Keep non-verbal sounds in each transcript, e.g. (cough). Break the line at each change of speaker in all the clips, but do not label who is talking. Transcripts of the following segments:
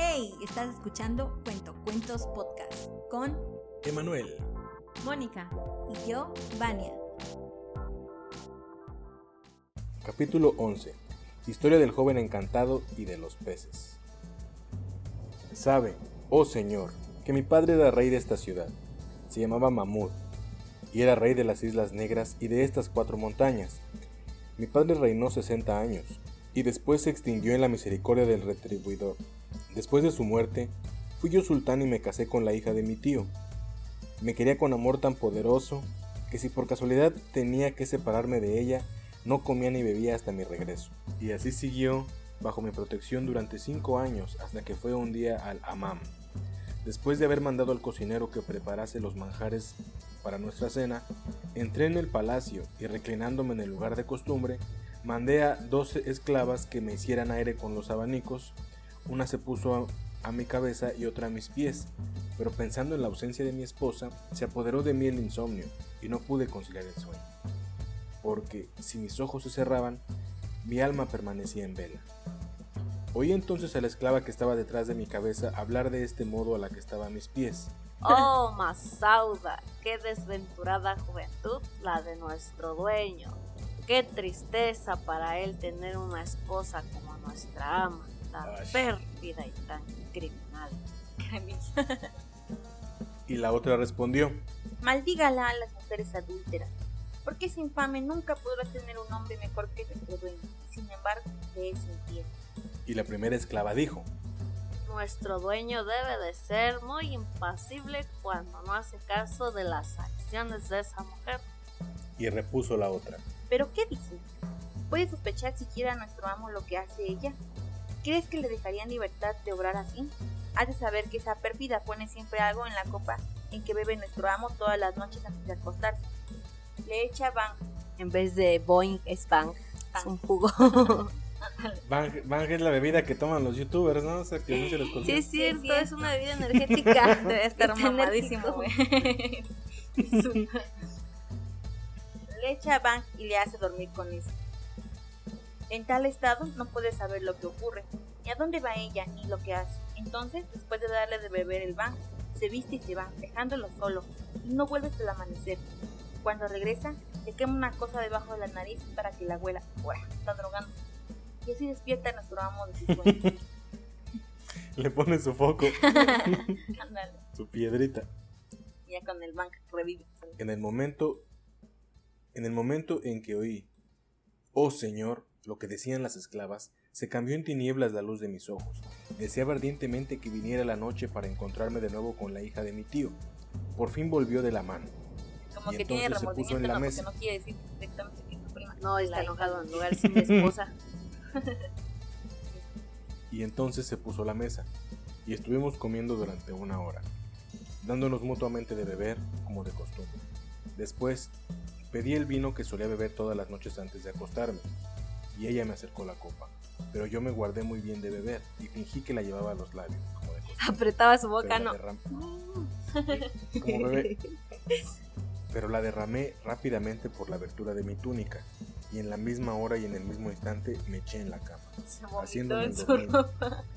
Hey, estás escuchando Cuento Cuentos Podcast con
Emanuel,
Mónica y yo, Vania.
Capítulo 11. Historia del joven encantado y de los peces. Sabe, oh Señor, que mi padre era rey de esta ciudad. Se llamaba Mahmud y era rey de las Islas Negras y de estas cuatro montañas. Mi padre reinó 60 años y después se extinguió en la misericordia del retribuidor. Después de su muerte, fui yo sultán y me casé con la hija de mi tío. Me quería con amor tan poderoso que si por casualidad tenía que separarme de ella, no comía ni bebía hasta mi regreso. Y así siguió bajo mi protección durante cinco años hasta que fue un día al Amam. Después de haber mandado al cocinero que preparase los manjares para nuestra cena, entré en el palacio y reclinándome en el lugar de costumbre, mandé a doce esclavas que me hicieran aire con los abanicos, una se puso a, mi cabeza y otra a mis pies, pero pensando en la ausencia de mi esposa, se apoderó de mí el insomnio y no pude conciliar el sueño, porque si mis ojos se cerraban, mi alma permanecía en vela. Oí entonces a la esclava que estaba detrás de mi cabeza hablar de este modo a la que estaba a mis pies.
Oh, Masauda, qué desventurada juventud la de nuestro dueño. Qué tristeza para él tener una esposa como nuestra ama, tan
Ay.
pérfida y tan criminal. (laughs)
Y la otra respondió,
Maldígala a las mujeres adúlteras, porque ese infame nunca podrá tener un hombre mejor que nuestro dueño, sin embargo le es infiel.
y la primera esclava dijo,
Nuestro dueño debe de ser muy impasible cuando no hace caso de las acciones de esa mujer.
y repuso la otra,
¿Pero qué dices? ¿Puede sospechar siquiera a nuestro amo lo que hace ella? ¿Crees que le dejaría en libertad de obrar así? Has de saber que esa pérfida pone siempre algo en la copa en que bebe nuestro amo todas las noches antes de acostarse. Le echa van,
En vez de Boeing es Bang. Es un jugo. (laughs)
Bang, Bang es la bebida que toman los youtubers, ¿no? O sea, que no se les
Sí, es cierto, es una bebida energética. (laughs)
Debe estar mamadísimo, güey. (laughs) le echa van y le hace dormir con eso. En tal estado no puede saber lo que ocurre, ni a dónde va ella, ni lo que hace. Entonces, después de darle de beber el van, se viste y se va, dejándolo solo, y no vuelve hasta el amanecer. Cuando regresa, le quema una cosa debajo de la nariz para que la abuela, ¡buah! está drogando. Y así despierta a nuestro amo de su sueño. (laughs)
Le pone su foco, (laughs) su piedrita.
ya con el van revive.
En el momento, en el momento en que oí, oh Señor, lo que decían las esclavas, se cambió en tinieblas la luz de mis ojos. Deseaba ardientemente que viniera la noche para encontrarme de nuevo con la hija de mi tío. Por fin volvió de la mano.
Como
Y
que tiene
se puso en
remordimiento,
la
no,
mesa.
no quiere decir directamente que es su prima.
No, está
La hija.
en lugar de mi esposa. (laughs)
Y entonces se puso la mesa, y estuvimos comiendo durante una hora, dándonos mutuamente de beber como de costumbre. Después, pedí el vino que solía beber todas las noches antes de acostarme, y ella me acercó la copa, pero yo me guardé muy bien de beber y fingí que la llevaba a los labios, como de costumbre.
Apretaba su boca, no. (laughs)
como bebé. Pero la derramé rápidamente por la abertura de mi túnica, y en la misma hora y en el mismo instante me eché en la cama. Haciéndome
en su ropa. (laughs)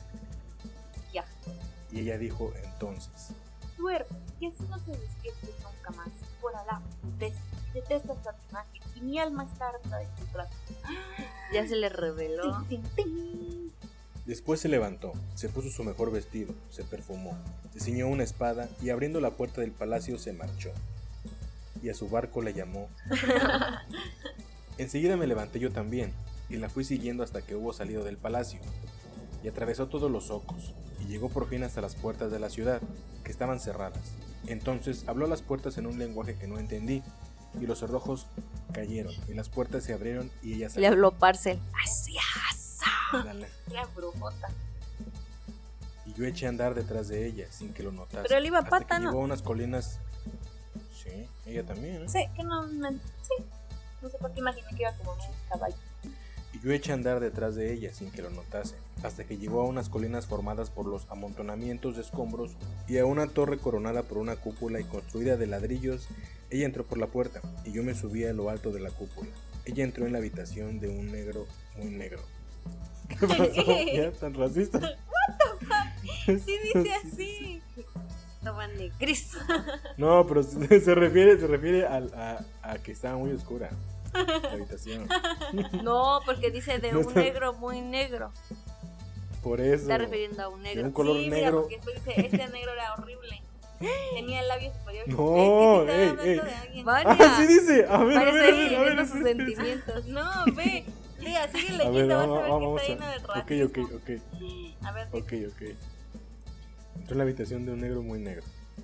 Y ella dijo entonces,
Duerme, y así no te despiertes nunca más. Por Alá, detesto, detesto esta imagen, y mi alma está harta de tu trato.
Ya se le reveló.
Tin, tin, tin.
Después se levantó, se puso su mejor vestido, se perfumó, se ciñó una espada y abriendo la puerta del palacio se marchó. Y a su barco le llamó. (laughs) Enseguida me levanté yo también, y la fui siguiendo hasta que hubo salido del palacio, y atravesó todos los ocos, y llegó por fin hasta las puertas de la ciudad, que estaban cerradas. Entonces habló a las puertas en un lenguaje que no entendí, y los cerrojos cayeron, y las puertas se abrieron, y ella
Le
salió.
habló Parcel. Así, asa.
Dale.
Era brujota.
Y yo eché a andar detrás de ella sin que lo notase.
Pero él iba a
hasta
pata,
que
¿no?
llegó a unas colinas. Sí, ella también. ¿eh?
Sí, que no, no, sí. No sé por qué imaginé que iba como un caballo.
Yo eché a andar detrás de ella sin que lo notase, hasta que llegó a unas colinas formadas por los amontonamientos de escombros y a una torre coronada por una cúpula y construida de ladrillos. Ella entró por la puerta y yo me subí a lo alto de la cúpula. Ella entró en la habitación de un negro muy negro. (laughs) ¿Qué pasó? ¿Ya tan racista? (laughs)
Sí dice así.
No, pero (laughs) se refiere, se refiere al- a, a que estaba muy oscura la habitación.
No, porque dice de (laughs)
No
un
está-
negro muy negro.
Por eso.
Está refiriendo a un
De
negro.
un color
sí, mira,
negro.
porque después dice, este negro era horrible. Tenía el labio superior.
No,
Es que sí
ey, ey.
de.
Vaya.
Ah, dice. A ver, a ver, a ver,
sus sentimientos.
No, ve. Lea, sigue leyendo, vas
vamos,
a ver
vamos
que está lleno de
a. Ok,
racismo.
ok, ok.
A ver,
Ok, ok. Entró en la habitación de un negro muy negro.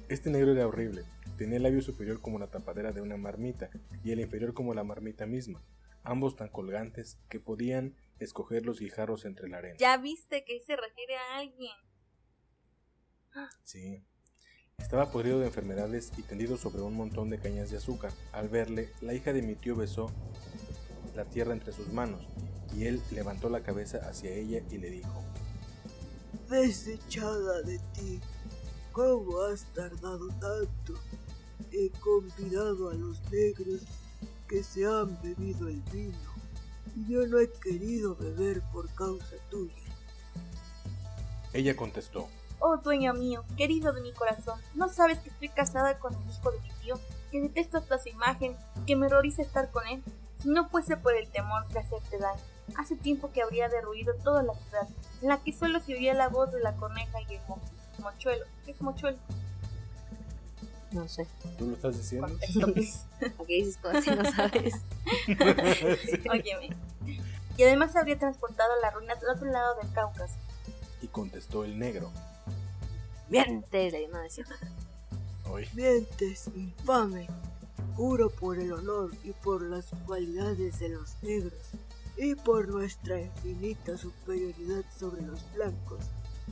Este negro era horrible. Tenía el labio superior como la tapadera de una marmita y el inferior como la marmita misma, ambos tan colgantes que podían escoger los guijarros entre la arena.
ya viste que se refiere a alguien.
Sí. Estaba podrido de enfermedades y tendido sobre un montón de cañas de azúcar. Al verle, la hija de mi tío besó la tierra entre sus manos y él levantó la cabeza hacia ella y le dijo,
Desechada de ti, ¿cómo has tardado tanto? He convidado a los negros que se han bebido el vino y yo no he querido beber por causa tuya.
ella contestó,
Oh, dueño mío, querido de mi corazón, ¿no sabes que estoy casada con el hijo de mi tío? Que detesto hasta su imagen, que me horroriza estar con él. Si no fuese por el temor de hacerte daño, hace tiempo que habría derruido toda la ciudad, en la que solo se oía la voz de la coneja y el mo- mochuelo. ¿Qué es mochuelo?
No sé.
¿tú lo estás diciendo?
Contexto, please.
¿Por qué dices cosas si no sabes? (laughs)
Óyeme. Y además se habría transportado la ruina del otro lado del Cáucaso.
Y contestó el negro,
Miente, le no decía.
hoy.
Mientes, infame. Juro por el honor y por las cualidades de los negros y por nuestra infinita superioridad sobre los blancos.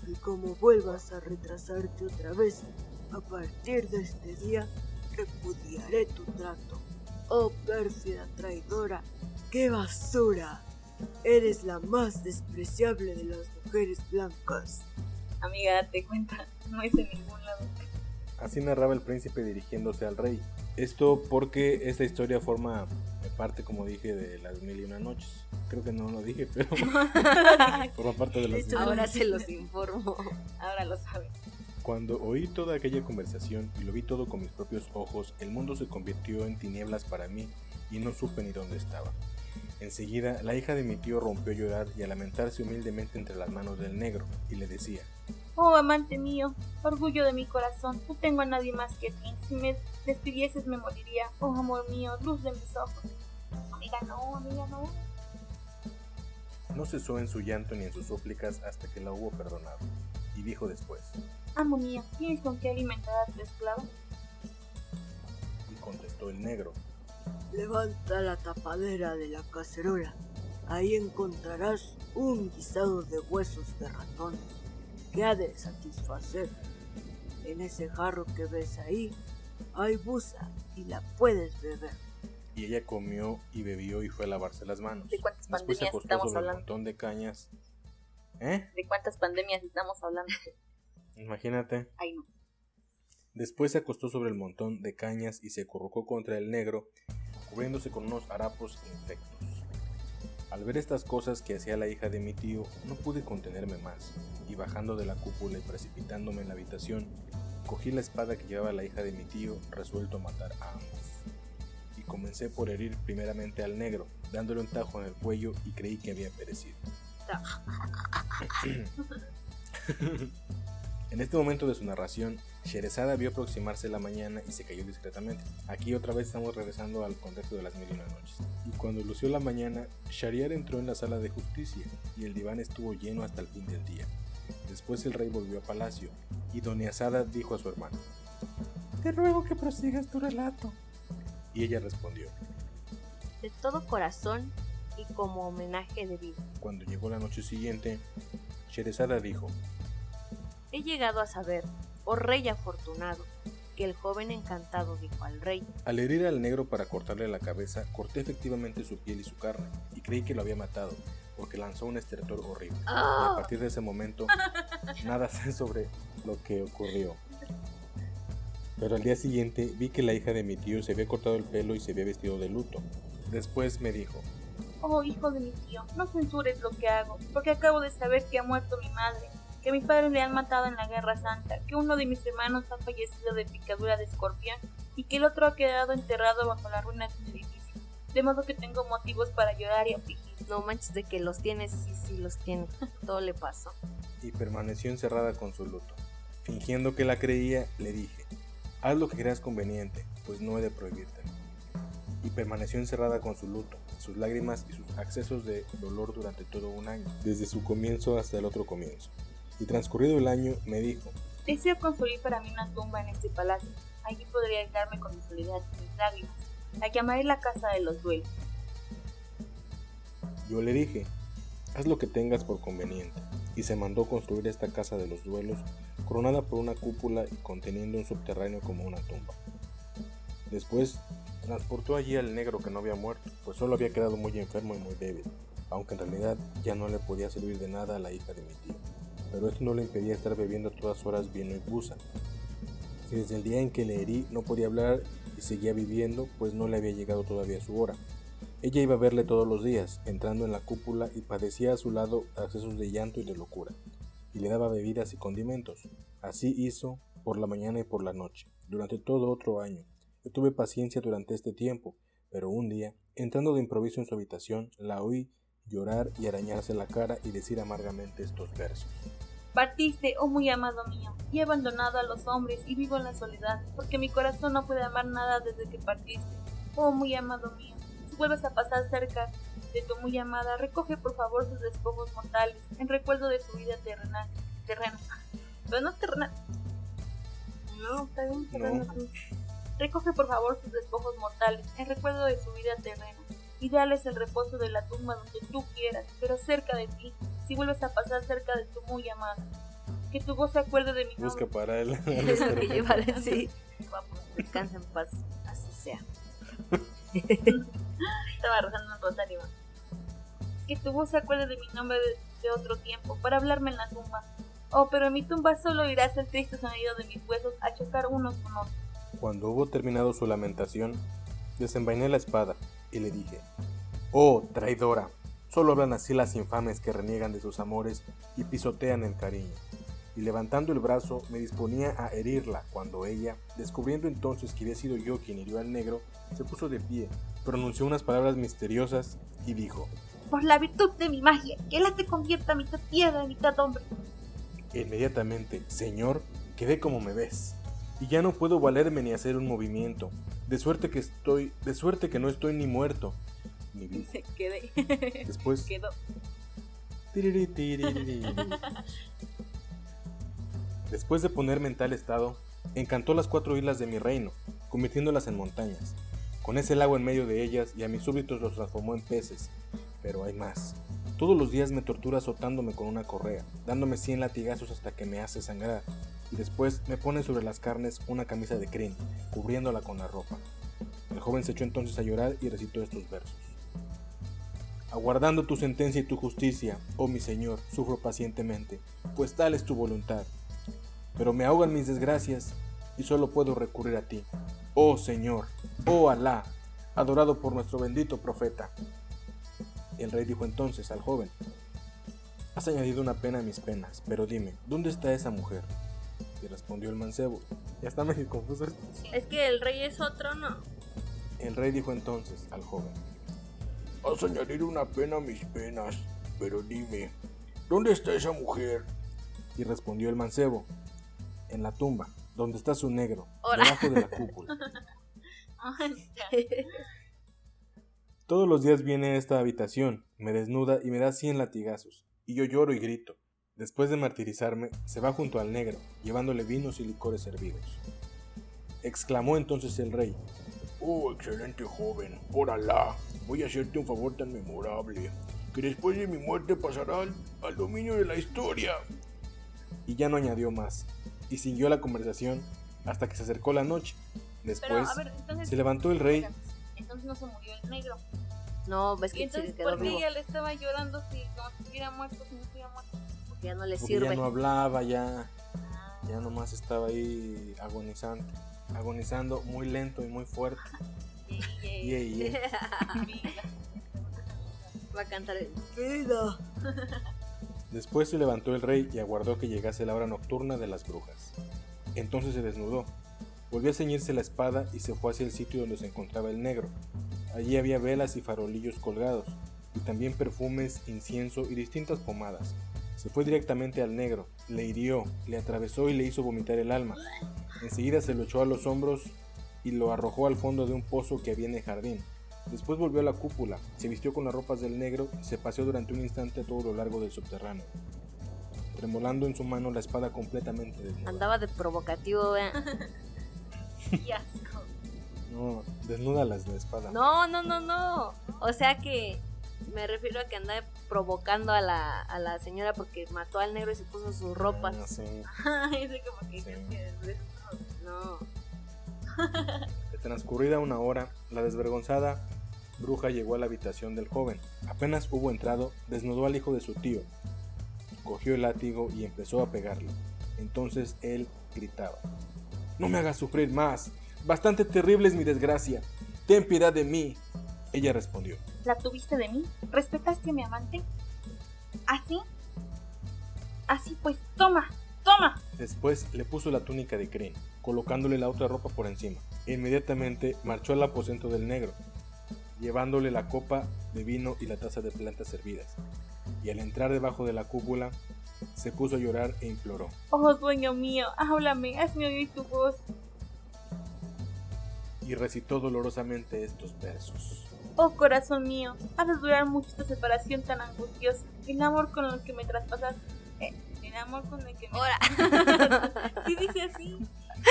Y como vuelvas a retrasarte otra vez, a partir de este día repudiaré tu trato. Oh pérfida traidora, qué basura. Eres la más despreciable de las mujeres blancas.
Amiga, date cuenta, no es en ningún lado.
Así narraba el príncipe dirigiéndose al rey. Esto porque esta historia forma parte, como dije, de las mil y una noches. Creo que no lo dije, pero (laughs) forma parte de las mil y una
Ahora se los informo.
Ahora lo sabes.
Cuando oí toda aquella conversación y lo vi todo con mis propios ojos, el mundo se convirtió en tinieblas para mí y no supe ni dónde estaba. Enseguida, la hija de mi tío rompió a llorar y a lamentarse humildemente entre las manos del negro, y le decía,
Oh, amante mío, orgullo de mi corazón, no tengo a nadie más que ti. Si me despidieses me moriría. Oh, amor mío, luz de mis ojos. Amiga, no, amiga, no.
no cesó en su llanto ni en sus súplicas hasta que la hubo perdonado, y dijo después,
Amo mío, ¿tienes con qué alimentar a tu esclavo?
y contestó el negro,
Levanta la tapadera de la cacerola. Ahí encontrarás un guisado de huesos de ratón que ha de satisfacer. En ese jarro que ves ahí hay busa y la puedes beber.
y ella comió y bebió y fue a lavarse las manos.
¿De cuántas
Después se
pandemias
acostó
estamos
sobre un
hablando?
montón de cañas. ¿Eh?
¿De cuántas pandemias estamos hablando?
Imagínate.
Ay, no.
Después se acostó sobre el montón de cañas y se acurrucó contra el negro, cubriéndose con unos harapos infectos. Al ver estas cosas que hacía la hija de mi tío, no pude contenerme más, y bajando de la cúpula y precipitándome en la habitación, cogí la espada que llevaba la hija de mi tío, resuelto a matar a ambos. Y comencé por herir primeramente al negro, dándole un tajo en el cuello y creí que había perecido. (laughs) (laughs) En este momento de su narración, Sherezada vio aproximarse la mañana y se cayó discretamente. Aquí otra vez estamos regresando al contexto de las mil y una noches. Y cuando lució la mañana, Shariar entró en la sala de justicia y el diván estuvo lleno hasta el fin del día. Después el rey volvió a palacio y Doña Asada dijo a su hermano, Te ruego que prosigas tu relato. Y ella respondió,
De todo corazón y como homenaje debido.
cuando llegó la noche siguiente, Sherezada dijo,
He llegado a saber, oh rey afortunado, que el joven encantado dijo al rey,
Al herir al negro para cortarle la cabeza, corté efectivamente su piel y su carne, y creí que lo había matado, porque lanzó un estertor horrible. Y a partir de ese momento, (laughs) nada sé sobre lo que ocurrió. Pero al día siguiente vi que la hija de mi tío se había cortado el pelo y se había vestido de luto. Después me dijo,
Oh, hijo de mi tío, no censures lo que hago, porque acabo de saber que ha muerto mi madre. Que a mi padre le han matado en la Guerra Santa, que uno de mis hermanos ha fallecido de picadura de escorpión y que el otro ha quedado enterrado bajo la ruina de un edificio. De modo que tengo motivos para llorar y afligir.
No manches de que los tienes, sí, sí los tiene. (laughs) Todo le pasó.
y permaneció encerrada con su luto. Fingiendo que la creía, le dije, haz lo que creas conveniente, pues no he de prohibirte. Y permaneció encerrada con su luto, sus lágrimas y sus accesos de dolor durante todo un año, desde su comienzo hasta el otro comienzo. Y transcurrido el año, me dijo,
Deseo construir para mí una tumba en este palacio. Allí podría con mi soledad y mis lágrimas. La llamaré la casa de los duelos.
yo le dije, haz lo que tengas por conveniente. Y se mandó construir esta casa de los duelos, coronada por una cúpula y conteniendo un subterráneo como una tumba. Después transportó allí al negro que no había muerto, pues solo había quedado muy enfermo y muy débil, aunque en realidad ya no le podía servir de nada a la hija de mi tío. Pero esto no le impedía estar bebiendo a todas horas vino y busa. Desde el día en que le herí no podía hablar y seguía viviendo, pues no le había llegado todavía su hora. Ella iba a verle todos los días, entrando en la cúpula y padecía a su lado accesos de llanto y de locura, y le daba bebidas y condimentos. Así hizo por la mañana y por la noche, durante todo otro año. Yo tuve paciencia durante este tiempo, pero un día, entrando de improviso en su habitación, la oí llorar y arañarse la cara y decir amargamente estos versos.
Partiste, oh muy amado mío, y he abandonado a los hombres y vivo en la soledad, porque mi corazón no puede amar nada desde que partiste. Oh muy amado mío, si vuelves a pasar cerca de tu muy amada, recoge por favor sus despojos mortales, en recuerdo de su vida terrenal. Terrena. Pero no terrenal. No, está bien, terrena. Recoge por favor sus despojos mortales, en recuerdo de su vida terrena, y dales el reposo de la tumba donde tú quieras, pero cerca de ti, si vuelves a pasar cerca de tu muy amada. Que tu voz se acuerde de mi
Busca
nombre.
para él. (laughs)
Es lo que yo iba a decir.
Vamos,
Descansa en paz. Así sea.
estaba rezando un rosario. Que tu voz se acuerde de mi nombre de, de otro tiempo, para hablarme en la tumba. Oh, pero en mi tumba solo oirás el triste sonido de mis huesos a chocar unos con otros.
Cuando hubo terminado su lamentación, desenvainé la espada y le dije, Oh, traidora, solo hablan así las infames que reniegan de sus amores y pisotean el cariño. Y levantando el brazo me disponía a herirla cuando ella, descubriendo entonces que había sido yo quien hirió al negro, se puso de pie, pronunció unas palabras misteriosas y dijo,
Por la virtud de mi magia, que la te convierta mitad piedra y mitad hombre.
E Inmediatamente, Señor, quedé como me ves, y ya no puedo valerme ni hacer un movimiento, de suerte que estoy, de suerte que no estoy ni muerto, ni. (laughs)
Se quedé.
Después,
Quedó.
después de ponerme en tal estado, encantó las cuatro islas de mi reino, convirtiéndolas en montañas. Con ese lago en medio de ellas y a mis súbditos los transformó en peces. Pero hay más. Todos los días me tortura azotándome con una correa, dándome cien latigazos hasta que me hace sangrar, y después me pone sobre las carnes una camisa de crin, cubriéndola con la ropa. El joven se echó entonces a llorar y recitó estos versos. Aguardando tu sentencia y tu justicia, oh mi Señor, sufro pacientemente, pues tal es tu voluntad. Pero me ahogan mis desgracias y solo puedo recurrir a ti. Oh Señor, oh Alá, adorado por nuestro bendito profeta. El rey dijo entonces al joven, Has añadido una pena a mis penas, pero dime, ¿dónde está esa mujer? Y respondió el mancebo, ya está medio confuso esto.
Es que el rey es otro, ¿no?
El rey dijo entonces al joven,
Has añadido una pena a mis penas, pero dime, ¿dónde está esa mujer?
y respondió el mancebo, en la tumba, donde está su negro, debajo de la cúpula. (laughs) Todos los días viene a esta habitación, me desnuda y me da cien latigazos, y yo lloro y grito. Después de martirizarme, se va junto al negro, llevándole vinos y licores servidos. Exclamó entonces el rey,
Oh, excelente joven, por Alá, voy a hacerte un favor tan memorable, que después de mi muerte pasará al, al dominio de la historia.
y ya no añadió más, y siguió la conversación hasta que se acercó la noche.
Pero,
Después
a ver, entonces.
se levantó el rey,
Entonces no se murió el negro.
No, ves
Y
que se
entonces,
quedó
¿por qué
vivo.
ella le estaba llorando si no estuviera muerto, si no estuviera muerto?
Porque ya no le
porque
sirve.
ya no hablaba, ya, ya nomás estaba ahí agonizante, agonizando muy lento y muy fuerte. (laughs)
Yey.
yey. (laughs)
Va a cantar el...
Vida, (laughs)
Después se levantó el rey y aguardó que llegase la hora nocturna de las brujas. Entonces se desnudó, volvió a ceñirse la espada y se fue hacia el sitio donde se encontraba el negro. Allí había velas y farolillos colgados, y también perfumes, incienso y distintas pomadas. Se fue directamente al negro, le hirió, le atravesó y le hizo vomitar el alma. Enseguida se lo echó a los hombros y lo arrojó al fondo de un pozo que había en el jardín. Después volvió a la cúpula, se vistió con las ropas del negro y se paseó durante un instante a todo lo largo del subterráneo, tremolando en su mano la espada completamente desnuda.
Andaba de provocativo, vean. (laughs)
Qué asco.
No, desnuda la espada.
No, no, no, no. O sea que me refiero a que andaba provocando a la, a la señora porque mató al negro y se puso sus ropas.
Ah, sí. (laughs)
Ay, como que
Sí.
que-
No. (laughs)
De transcurrida una hora, la desvergonzada bruja llegó a la habitación del joven. Apenas hubo entrado, desnudó al hijo de su tío, cogió el látigo y empezó a pegarle. Entonces él gritaba: No me hagas sufrir más. Bastante terrible es mi desgracia. Ten piedad de mí. Ella respondió:
¿La tuviste de mí? ¿Respetaste a mi amante? ¿Así? Así pues, toma, toma.
Después le puso la túnica de crin, colocándole la otra ropa por encima. E inmediatamente marchó al aposento del negro, llevándole la copa de vino y la taza de plantas servidas. Y al entrar debajo de la cúpula, se puso a llorar e imploró.
Oh, dueño mío, háblame, hazme oír tu voz.
Y recitó dolorosamente estos versos.
Oh, corazón mío, ha de durar mucho esta separación tan angustiosa. El amor con el que me traspasaste. eh, el amor con el que me...
Ahora.
Sí dice así.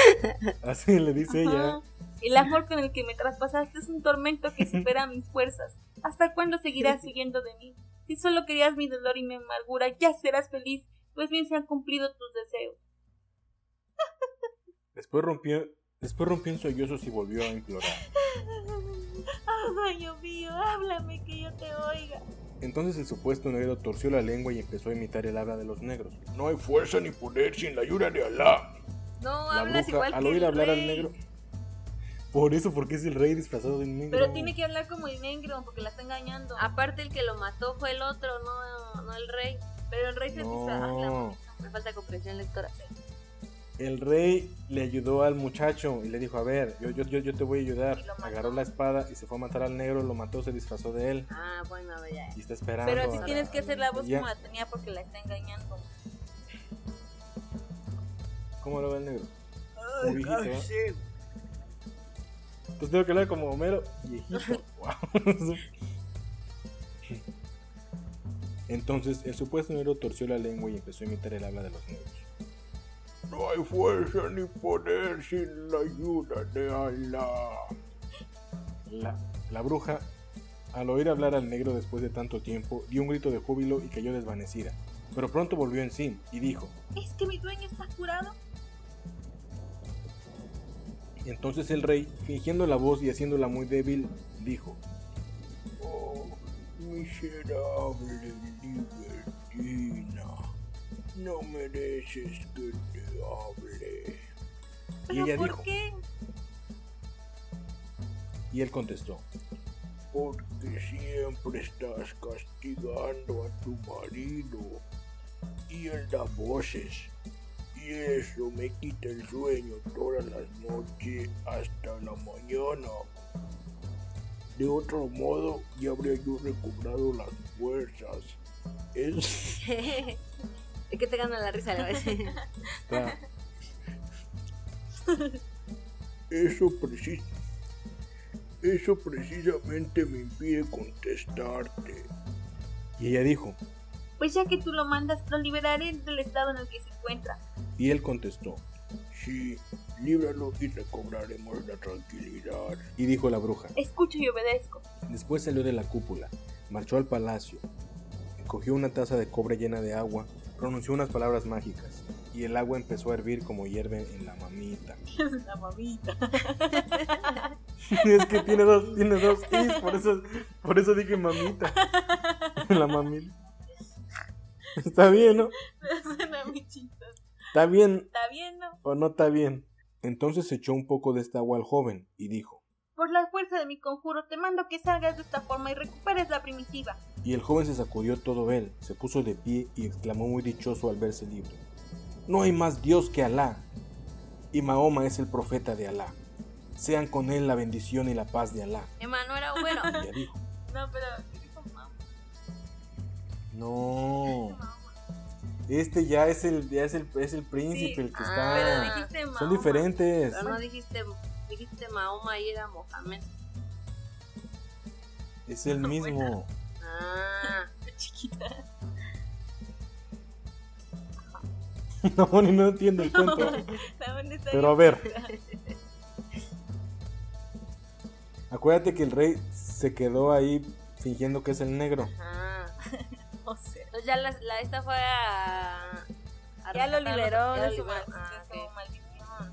(laughs)
Así le dice ella.
El amor con el que me traspasaste es un tormento que supera (laughs) mis fuerzas. ¿Hasta cuándo seguirás huyendo de mí? Si solo querías mi dolor y mi amargura, ya serás feliz, pues bien se han cumplido tus deseos.
Después rompió, después rompió en sollozos y volvió a implorar. (laughs) (laughs)
Ah, dueño mío, háblame que yo te oiga.
Entonces el supuesto negro torció la lengua y empezó a imitar el habla de los negros.
No hay fuerza ni poder sin la ayuda de Alá.
No,
La
hablas
bruja,
igual
al
que
oír
el
hablar al
rey.
negro. Por eso, porque es el rey disfrazado de negro.
Pero tiene que hablar como el negro, porque la está engañando.
Aparte el que lo mató fue el otro, no, no el rey.
Pero el rey se dice, "Ay, la
No,
Me falta comprensión lectora.
El rey le ayudó al muchacho y le dijo, a ver, yo, yo, yo, yo te voy a ayudar. Agarró la espada y se fue a matar al negro, lo mató, se disfrazó de él
Ah, bueno, ya.
y está esperando.
Pero así
a-
tienes que hacer la voz
Ya.
como la tenía porque la está engañando.
¿Cómo lo ve el negro?
Ay,
viejito,
ay,
¿eh?
sí.
Pues tengo que hablar como Homero, viejito. (laughs) Wow. Entonces el supuesto negro torció la lengua y empezó a imitar el habla de los negros.
No hay fuerza ni poder sin la ayuda de Alá.
La, la bruja, al oír hablar al negro después de tanto tiempo, dio un grito de júbilo y cayó desvanecida. Pero pronto volvió en sí y dijo,
¿Es que mi dueño está curado?
y entonces el rey, fingiendo la voz y haciéndola muy débil, dijo,
Oh, miserable libertina. No mereces que te hable.
y
¿Pero
ella
por
dijo,
qué?
y él contestó,
Porque siempre estás castigando a tu marido. Y él da voces. Y eso me quita el sueño todas las noches hasta la mañana. De otro modo, ya habría yo recobrado las fuerzas. Es (laughs)
¿De qué te gana la risa? Le voy a decir.
está,
Eso, precis- eso precisamente me impide contestarte.
y ella dijo,
Pues ya que tú lo mandas, lo liberaré del estado en el que se encuentra.
y él contestó,
Sí, líbralo y recobraremos la tranquilidad.
y dijo la bruja,
Escucho y obedezco.
Después salió de la cúpula, marchó al palacio, cogió una taza de cobre llena de agua, pronunció unas palabras mágicas, y el agua empezó a hervir como hierve en la mamita. (laughs)
la mamita.
es que tiene dos, tiene dos is, por eso, por eso dije mamita. la mamita. Está bien, ¿no?
Suena muy chistoso.
Está bien
¿Está bien, no?
o no está bien. Entonces echó un poco de esta agua al joven y dijo,
Por la fuerza de mi conjuro, te mando que salgas de esta forma y recuperes la primitiva.
Y el joven se sacudió todo él, se puso de pie y exclamó muy dichoso al verse libre. No hay más Dios que Alá, y Mahoma es el profeta de Alá. Sean con él la bendición y la paz de Alá.
Emanuel era bueno. (laughs)
Y ella dijo,
No, pero dijo
no, este ya es el, ya es el, es el príncipe
Sí,
el que
ah,
está...
Pero dijiste
Son
Mahoma.
diferentes.
Pero no dijiste, dijiste Mahoma y era Mohamed.
Es el (laughs) mismo.
Ah, (laughs)
Chiquita. (laughs)
No, ni no entiendo el cuento. Pero a ver. Acuérdate que el rey se quedó ahí fingiendo que es el negro.
ah.
O sea,
Entonces ya la, la- esta fue a... a
ya lo liberó
ya
de
lo
su,
Ah.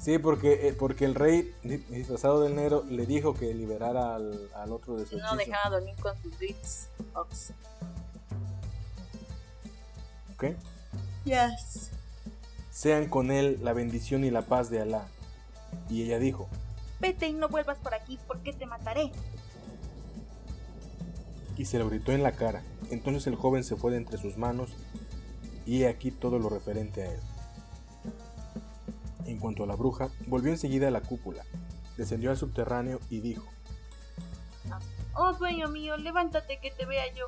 Sí, porque, eh, porque el rey di- disfrazado del negro le dijo que liberara al, al otro de su
No
hechizo.
dejaba dormir con sus. Ox.
¿ok?
Yes.
Sean con él la bendición y la paz de Alá. Y ella dijo,
Vete y no vuelvas por aquí porque te mataré.
y se lo gritó en la cara. Entonces el joven se fue de entre sus manos y he aquí todo lo referente a él. En cuanto a la bruja, volvió enseguida a la cúpula, descendió al subterráneo y dijo,
Oh, dueño mío, levántate que te vea yo.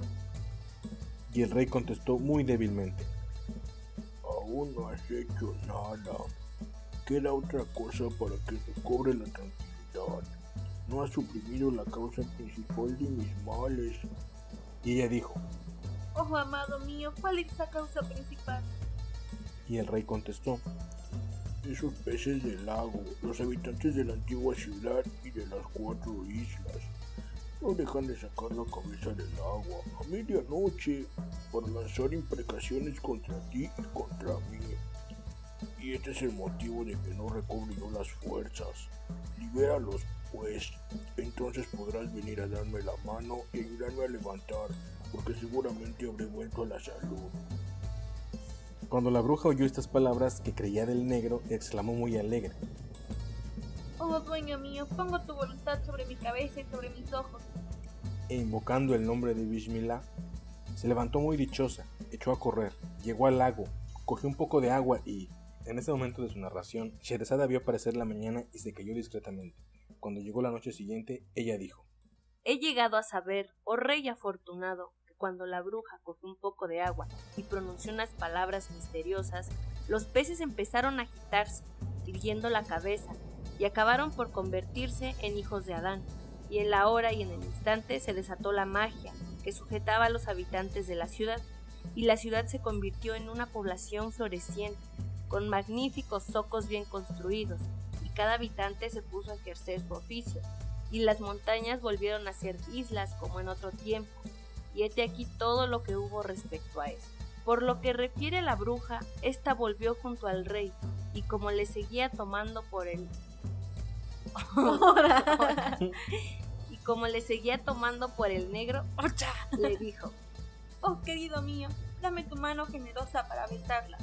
y el rey contestó muy débilmente,
Aún no has hecho nada. Queda otra cosa para que se cobre la tranquilidad. No has suprimido la causa principal de mis males.
y ella dijo,
Ojo, amado mío, ¿cuál es esa causa principal?
y el rey contestó,
Esos peces del lago, los habitantes de la antigua ciudad y de las cuatro islas, no dejan de sacar la cabeza del agua a medianoche para lanzar imprecaciones contra ti y contra mí. Y este es el motivo de que no recobre yo las fuerzas. Libéralos, pues, entonces podrás venir a darme la mano y ayudarme a levantar, porque seguramente habré vuelto a la salud.
Cuando la bruja oyó estas palabras que creía del negro, exclamó muy alegre,
Oh, dueño mío, pongo tu voluntad sobre mi cabeza y sobre mis ojos.
e invocando el nombre de Bismillah, se levantó muy dichosa, echó a correr, llegó al lago, cogió un poco de agua y, en ese momento de su narración, Sherazada vio aparecer la mañana y se cayó discretamente. Cuando llegó la noche siguiente, ella dijo,
He llegado a saber, oh rey afortunado, cuando la bruja cogió un poco de agua y pronunció unas palabras misteriosas, los peces empezaron a agitarse, irguiendo la cabeza, y acabaron por convertirse en hijos de Adán. Y en la hora y en el instante se desató la magia que sujetaba a los habitantes de la ciudad, y la ciudad se convirtió en una población floreciente, con magníficos zocos bien construidos, y cada habitante se puso a ejercer su oficio y las montañas volvieron a ser islas como en otro tiempo, y hete aquí todo lo que hubo respecto a eso. Por lo que refiere a la bruja, ésta volvió junto al rey, y como le seguía tomando por el... (laughs) y como le seguía tomando por el negro, le dijo,
Oh, querido mío, dame tu mano generosa para besarla.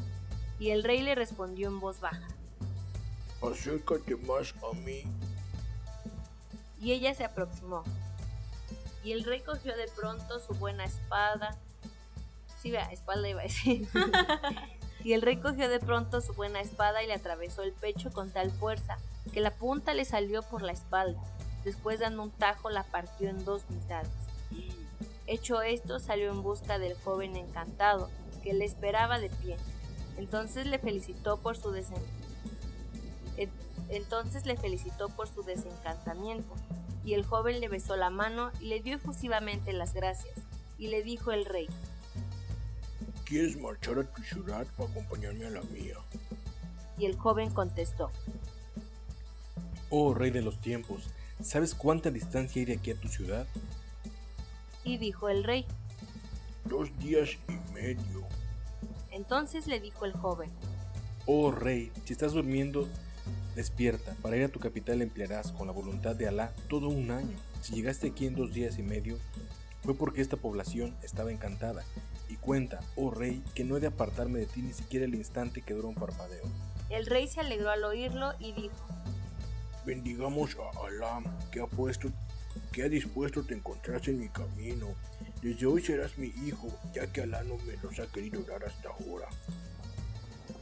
y el rey le respondió en voz baja,
Acércate más a mí
y ella se aproximó. Y el rey cogió de pronto su buena espada. Sí, vea, espalda iba a decir. (laughs) y el rey cogió de pronto su buena espada y le atravesó el pecho con tal fuerza que la punta le salió por la espalda. Después dando un tajo la partió en dos mitades. Hecho esto, salió en busca del joven encantado, que le esperaba de pie. Entonces le felicitó por su desen- en- entonces le felicitó por su desencantamiento, y el joven le besó la mano y le dio efusivamente las gracias, y le dijo el rey,
¿Quieres marchar a tu ciudad o acompañarme a la mía?
y el joven contestó,
Oh rey de los tiempos, ¿sabes cuánta distancia hay de aquí a tu ciudad?
y dijo el rey.
Dos días y medio.
Entonces le dijo el joven,
Oh rey, si estás durmiendo, despierta. Para ir a tu capital emplearás, con la voluntad de Alá, todo un año. Si llegaste aquí en dos días y medio, fue porque esta población estaba encantada. Y cuenta, oh rey, que no he de apartarme de ti ni siquiera el instante que dura un parpadeo.
el rey se alegró al oírlo y dijo,
bendigamos a Alá, que ha puesto, que ha dispuesto te encontrar en mi camino. Desde hoy serás mi hijo, ya que Alá no me los ha querido dar hasta ahora.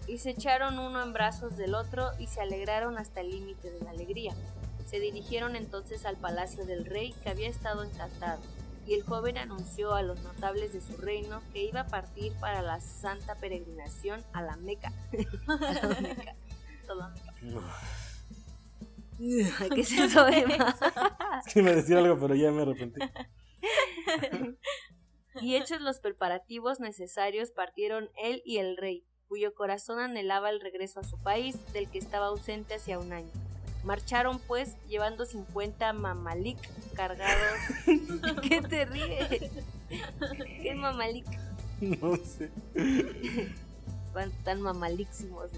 Y se echaron uno en brazos del otro y se alegraron hasta el límite de la alegría. Se dirigieron entonces al palacio del rey, que había estado encantado y el joven anunció a los notables de su reino que iba a partir para la santa peregrinación a la Meca. (laughs) a la Meca. (laughs) ¿Qué es eso, Emma? (laughs)
Me decía algo, pero ya me arrepentí.
y hechos los preparativos necesarios, partieron él y el rey, cuyo corazón anhelaba el regreso a su país, del que estaba ausente hacía un año. Marcharon pues llevando 50 mamalik cargados. (laughs) ¿Qué te ríes? ¿Qué mamalik?
No sé.
Tan mamalísimos.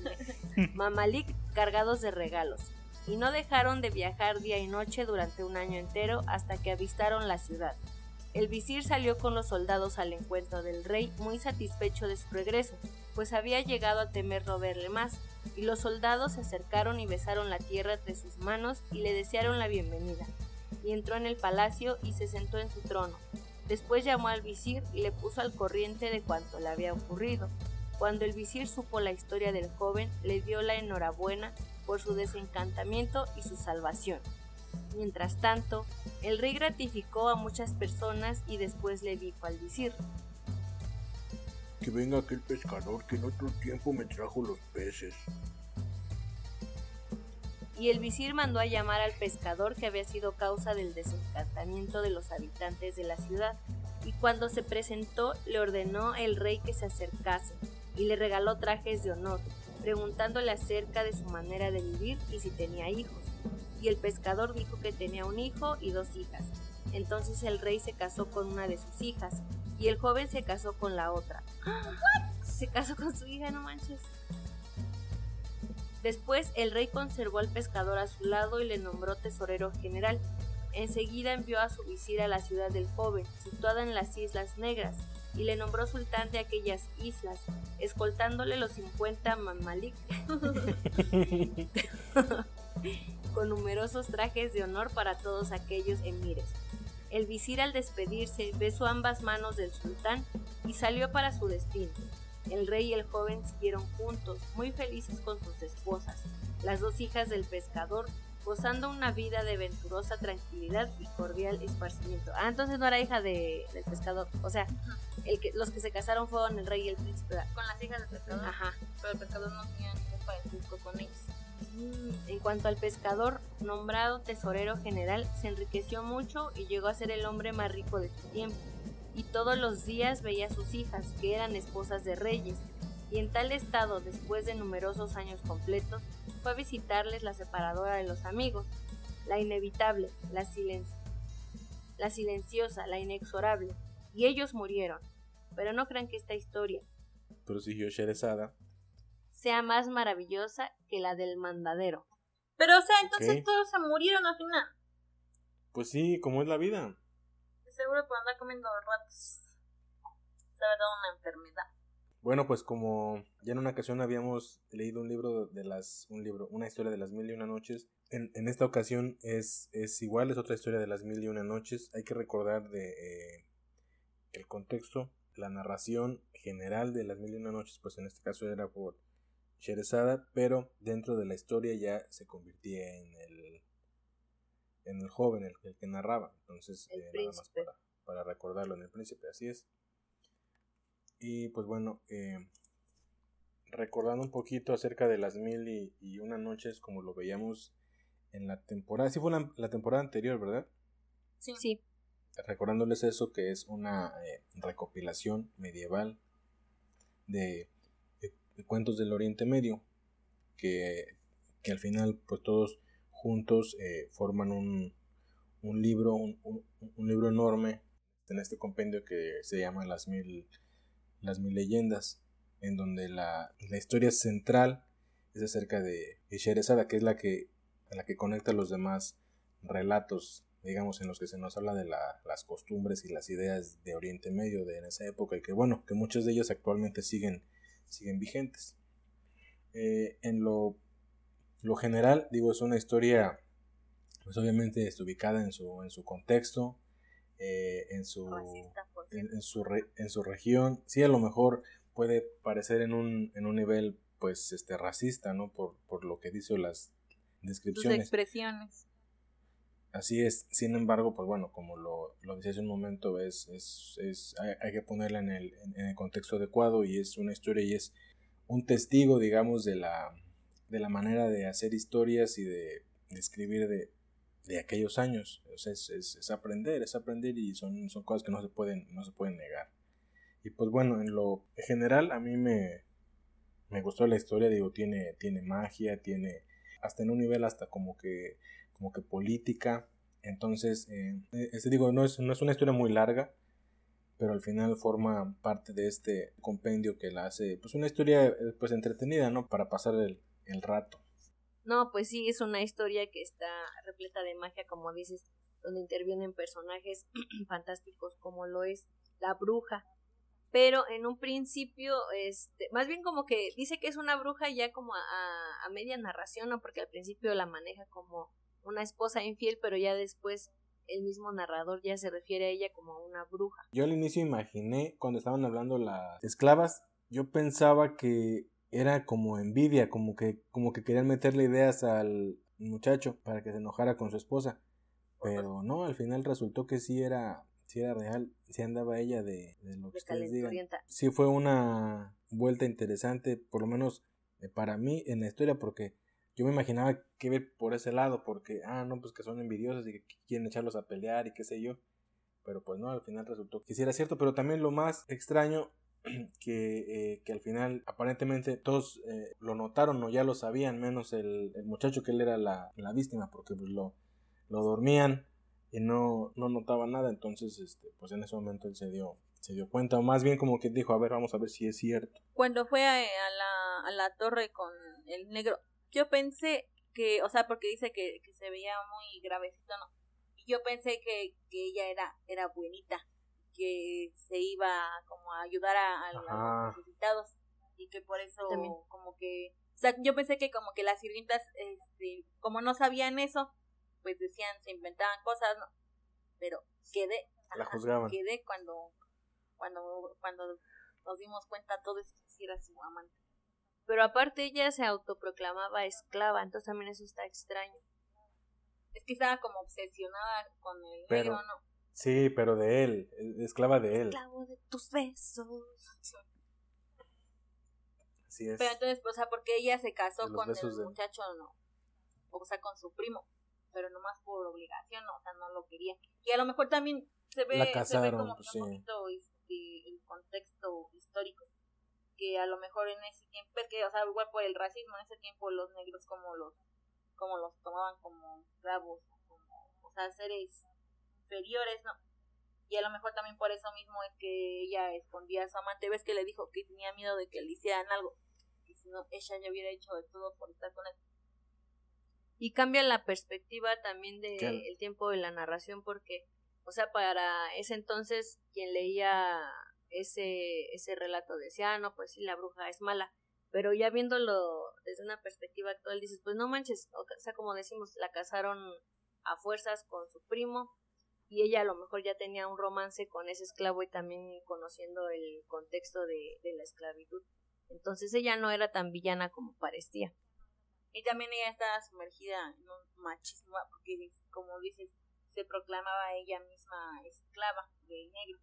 Mamalik cargados de regalos. Y no dejaron de viajar día y noche durante un año entero hasta que avistaron la ciudad. El visir salió con los soldados al encuentro del rey muy satisfecho de su regreso, pues había llegado a temer no verle más, y los soldados se acercaron y besaron la tierra entre sus manos y le desearon la bienvenida. Y entró en el palacio y se sentó en su trono. Después llamó al visir y le puso al corriente de cuanto le había ocurrido. Cuando el visir supo la historia del joven, le dio la enhorabuena por su desencantamiento y su salvación. Mientras tanto, el rey gratificó a muchas personas y después le dijo al visir,
Que venga aquel pescador que en otro tiempo me trajo los peces.
Y el visir mandó a llamar al pescador que había sido causa del desencantamiento de los habitantes de la ciudad, y cuando se presentó le ordenó el rey que se acercase, y le regaló trajes de honor, preguntándole acerca de su manera de vivir y si tenía hijos y el pescador dijo que tenía un hijo y dos hijas. Entonces el rey se casó con una de sus hijas y el joven se casó con la otra. Se casó con su hija, no manches. Después el rey conservó al pescador a su lado y le nombró tesorero general. Enseguida envió a su visir a la ciudad del joven, situada en las Islas Negras, y le nombró sultán de aquellas islas, escoltándole los 50 mamalik. (laughs) (laughs) con numerosos trajes de honor para todos aquellos emires. El visir al despedirse besó ambas manos del sultán y salió para su destino. El rey y el joven siguieron juntos, muy felices con sus esposas, las dos hijas del pescador, gozando una vida de venturosa tranquilidad y cordial esparcimiento. Ah, entonces no era hija de, del pescador, o sea, el que, los que se casaron fueron el rey y el príncipe.
Con las hijas del pescador.
Ajá.
Pero el pescador no tenía ningún parentesco con ellos.
En cuanto al pescador, nombrado tesorero general, se enriqueció mucho y llegó a ser el hombre más rico de su tiempo. Y todos los días veía a sus hijas, que eran esposas de reyes. Y en tal estado, después de numerosos años completos, fue a visitarles la separadora de los amigos, la inevitable, la, la silenciosa, la inexorable. Y ellos murieron. Pero no crean que esta historia.
Prosiguió Sherezada
sea más maravillosa que la del mandadero.
Pero, o sea, entonces todos se murieron al final.
Pues sí, como es la vida.
Seguro por andar comiendo ratos. Se ha dado una enfermedad.
Bueno, pues como ya en una ocasión habíamos leído un libro de las, un libro, una historia de las mil y una noches, en, en esta ocasión es, es igual, es otra historia de las mil y una noches. Hay que recordar de eh, el contexto, la narración general de las mil y una noches, pues en este caso era por Sherazada, pero dentro de la historia ya se convertía en el en el joven, el, que narraba. Entonces, eh, nada más para, recordarlo en el príncipe, así es. Y pues bueno, eh, recordando un poquito acerca de las mil y, una noches, como lo veíamos en la temporada, sí fue la, temporada anterior, ¿verdad?
Sí. sí.
Recordándoles eso, que es una eh, recopilación medieval de cuentos del Oriente Medio, que, al final pues todos juntos eh, forman un, un libro, un, libro enorme en este compendio que se llama Las Mil, las mil Leyendas, en donde la, la historia central es acerca de Sherezada, que es la que, la que conecta los demás relatos, digamos, en los que se nos habla de las costumbres y las ideas de Oriente Medio de en esa época, y que bueno, que muchos de ellos actualmente siguen siguen vigentes. Eh, en lo, lo, general, digo, es una historia pues obviamente está ubicada en su, en su contexto, eh, en, su, en, su re- en su región. Sí, a lo mejor puede parecer en un, en un nivel pues este racista, ¿no? Por, por lo que dice o las
Sus
descripciones.
expresiones.
Así es, sin embargo, pues bueno, como lo, lo decía hace un momento, es, es, es, hay, que ponerla en el, en, el contexto adecuado y es una historia y es un testigo, digamos, de la, de la manera de hacer historias y de, escribir de, de aquellos años. O sea, es, es, es aprender, es aprender y son, son cosas que no se pueden, no se pueden negar. Y pues bueno, en lo general a mí me, me gustó la historia, digo, tiene, tiene magia, tiene hasta en un nivel hasta como que como que política. Entonces, eh, este digo, no es, no es una historia muy larga, pero al final forma parte de este compendio que la hace, pues una historia eh, pues entretenida, ¿no? Para pasar el, el rato.
No, pues sí, es una historia que está repleta de magia, como dices, donde intervienen personajes (clears throat) fantásticos como lo es la bruja. Pero en un principio, este, más bien como que dice que es una bruja ya como a- a media narración, ¿no? Porque al principio la maneja como una esposa infiel, pero ya después el mismo narrador ya se refiere a ella como a una bruja.
Yo al inicio imaginé, cuando estaban hablando las esclavas, yo pensaba que era como envidia, como que, como que querían meterle ideas al muchacho para que se enojara con su esposa. Pero no, al final resultó que sí era, sí era real, sí andaba ella de, de lo que
De
ustedes digan. Sí fue una vuelta interesante, por lo menos eh, para mí en la historia, porque yo me imaginaba que ir por ese lado, porque, ah, no, pues que son envidiosos y que quieren echarlos a pelear y qué sé yo. Pero pues no, al final resultó que sí era cierto, pero también lo más extraño (clears throat) que, eh, que al final aparentemente todos eh, lo notaron o ya lo sabían, menos el, muchacho que él era la, la víctima, porque pues lo, lo dormían y no, no notaba nada, entonces este, pues en ese momento él se dio, se dio cuenta, o más bien como que dijo, a ver, vamos a ver si es cierto.
Cuando fue a la, a la torre con el negro, yo pensé que, o sea, porque dice que, que se veía muy gravecito, ¿no? Y yo pensé que, que ella era, era buenita, que se iba como a ayudar a, a los necesitados y que por eso
También.
como que, o sea, yo pensé que como que las sirvientas, este, como no sabían eso, pues decían, se inventaban cosas, ¿no? Pero quedé,
La
ajá,
juzgaban.
quedé cuando, cuando, cuando nos dimos cuenta todo es que sí era su amante.
Pero aparte ella se autoproclamaba esclava, entonces también eso está extraño.
Es que estaba como obsesionada con el
Pero-
negro, ¿no?
Sí, pero de él, es- esclava de él.
Esclavo de tus besos.
Así es.
Pero entonces, o sea, porque ella se casó con el
de-
muchacho, no. O sea, con su primo. Pero nomás por obligación, ¿no? o sea, no lo quería. Y a lo mejor también se ve,
La
se ve
casaron,
como
pues,
un
sí.
poquito este, el contexto histórico. Que a lo mejor en ese tiempo, es que, o sea, igual por el racismo, en ese tiempo los negros como los como los tomaban como esclavos, como, o sea, seres inferiores, ¿no? Y a lo mejor también por eso mismo es que ella escondía a su amante. ¿Ves que le dijo que tenía miedo de que le hicieran algo? Y si no, ella ya hubiera hecho de todo por estar con él.
Y cambia la perspectiva también del
Claro.
el tiempo de la narración porque, o sea, para ese entonces quien leía ese, ese relato decía, ah, no, pues sí, la bruja es mala. Pero ya viéndolo desde una perspectiva actual dices, pues no manches, o sea, como decimos, la casaron a fuerzas con su primo y ella a lo mejor ya tenía un romance con ese esclavo y también conociendo el contexto de, de la esclavitud. Entonces ella no era tan villana como parecía.
Y también ella estaba sumergida en un machismo, porque como dices, se proclamaba ella misma esclava del negro.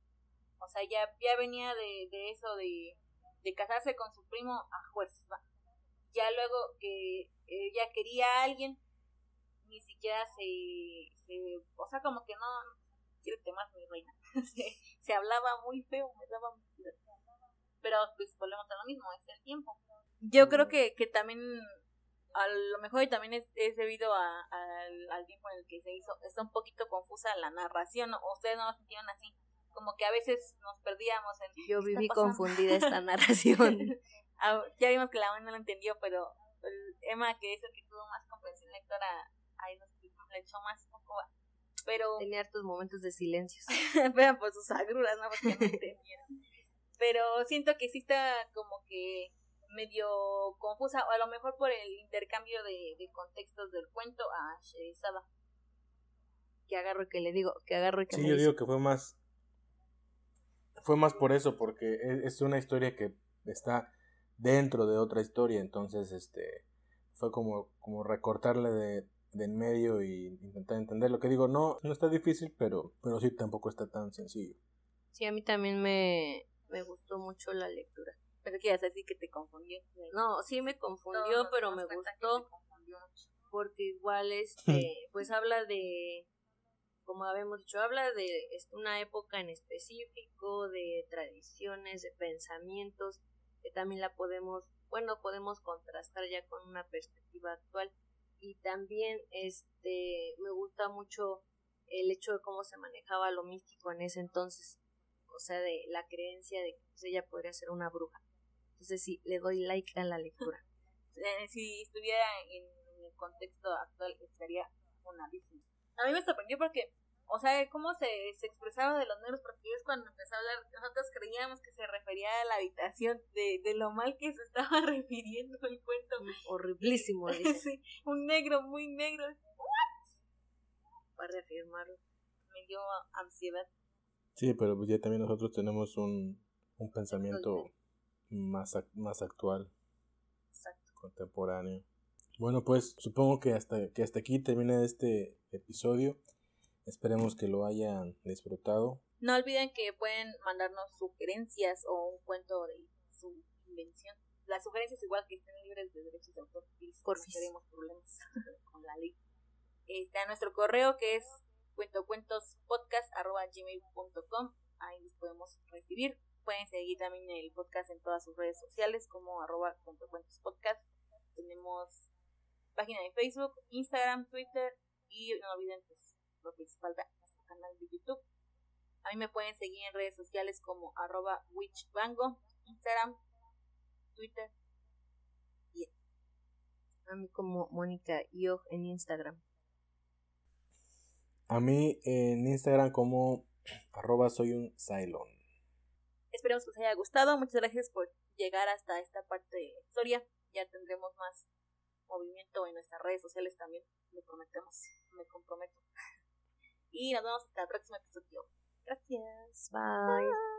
O sea, ya, ya venía de, de eso de, de casarse con su primo a. ¿va? Ya luego que ella quería a alguien, ni siquiera se, se o sea, como que no, quiero más mi reina. (laughs) se, se hablaba muy feo, me daba muy feo. Pero pues volvemos a lo mismo, es el tiempo. Yo creo que, que también a lo mejor y también es, es debido a, al, al tiempo en el que se hizo. Está un poquito confusa la narración, ¿no? Ustedes no lo sintieron así. Como que a veces nos perdíamos en...
Yo
¿qué está
viví confundida esta (laughs) narración. (laughs)
Ah, ya vimos que la buena no lo entendió, pero el Emma, que es el que tuvo más comprensión lectora, ahí nos le echó más un poco. Pero (laughs)
Tenía hartos momentos de silencios.
vean por sus agruras, ¿no? Porque no entendieron. Pero siento que sí está como que medio confusa, o a lo mejor por el intercambio de, de contextos del cuento a Sherizada.
que agarro y que le digo, que agarro y que
Sí,
me
yo
dice.
digo que fue más. Fue más por eso, porque e- es una historia que está dentro de otra historia, entonces este fue como, como recortarle de, de en medio y intentar entender lo que digo. No, no está difícil, pero, pero sí tampoco está tan sencillo.
Sí, a mí también me, me gustó mucho la lectura.
Pensé que ibas a decir que te confundió.
No, sí me confundió, pero me gustó porque igual este pues habla de como habíamos dicho habla de una época en específico de tradiciones de pensamientos que también la podemos bueno podemos contrastar ya con una perspectiva actual. Y también este me gusta mucho el hecho de cómo se manejaba lo místico en ese entonces o sea de la creencia de que pues, ella podría ser una bruja. Entonces sí le doy like a la lectura. (laughs)
Eh, si estuviera en el contexto actual estaría funadísimo. A mí me sorprendió porque, o sea, cómo se, se expresaba de los negros, porque es cuando empezó a hablar, nosotros creíamos que se refería a la habitación, de, de lo mal que se estaba (laughs) refiriendo el cuento.
horriblísimo dice. (laughs)
Sí, un negro muy negro,
para reafirmarlo.
me dio ansiedad.
Sí, pero pues ya también nosotros tenemos un, un pensamiento más, más actual,
Exacto.
contemporáneo. Bueno, pues supongo que hasta, que hasta aquí termina este episodio. Esperemos que lo hayan disfrutado.
No olviden que pueden mandarnos sugerencias o un cuento de su invención. Las sugerencias igual que estén libres de derechos de autor, no
Porfis.
queremos problemas (laughs) con la ley. Está nuestro correo que es cuentocuentospodcast.gmail.com Ahí los podemos recibir. Pueden seguir también el podcast en todas sus redes sociales como arroba cuentocuentospodcast. Tenemos página de Facebook, Instagram, Twitter y no olviden pues, lo principal, nuestro canal de YouTube. A mí me pueden seguir en redes sociales como arroba witchbango, Instagram, Twitter.
A mí como Mónica Iog en Instagram.
A mí en Instagram como arroba soy un Cylon.
Esperemos que os haya gustado. Muchas gracias por llegar hasta esta parte de la historia. Ya tendremos más movimiento en nuestras redes sociales también. Lo prometemos. Me comprometo. (laughs) Y nos vemos hasta el próximo episodio. Gracias.
Bye.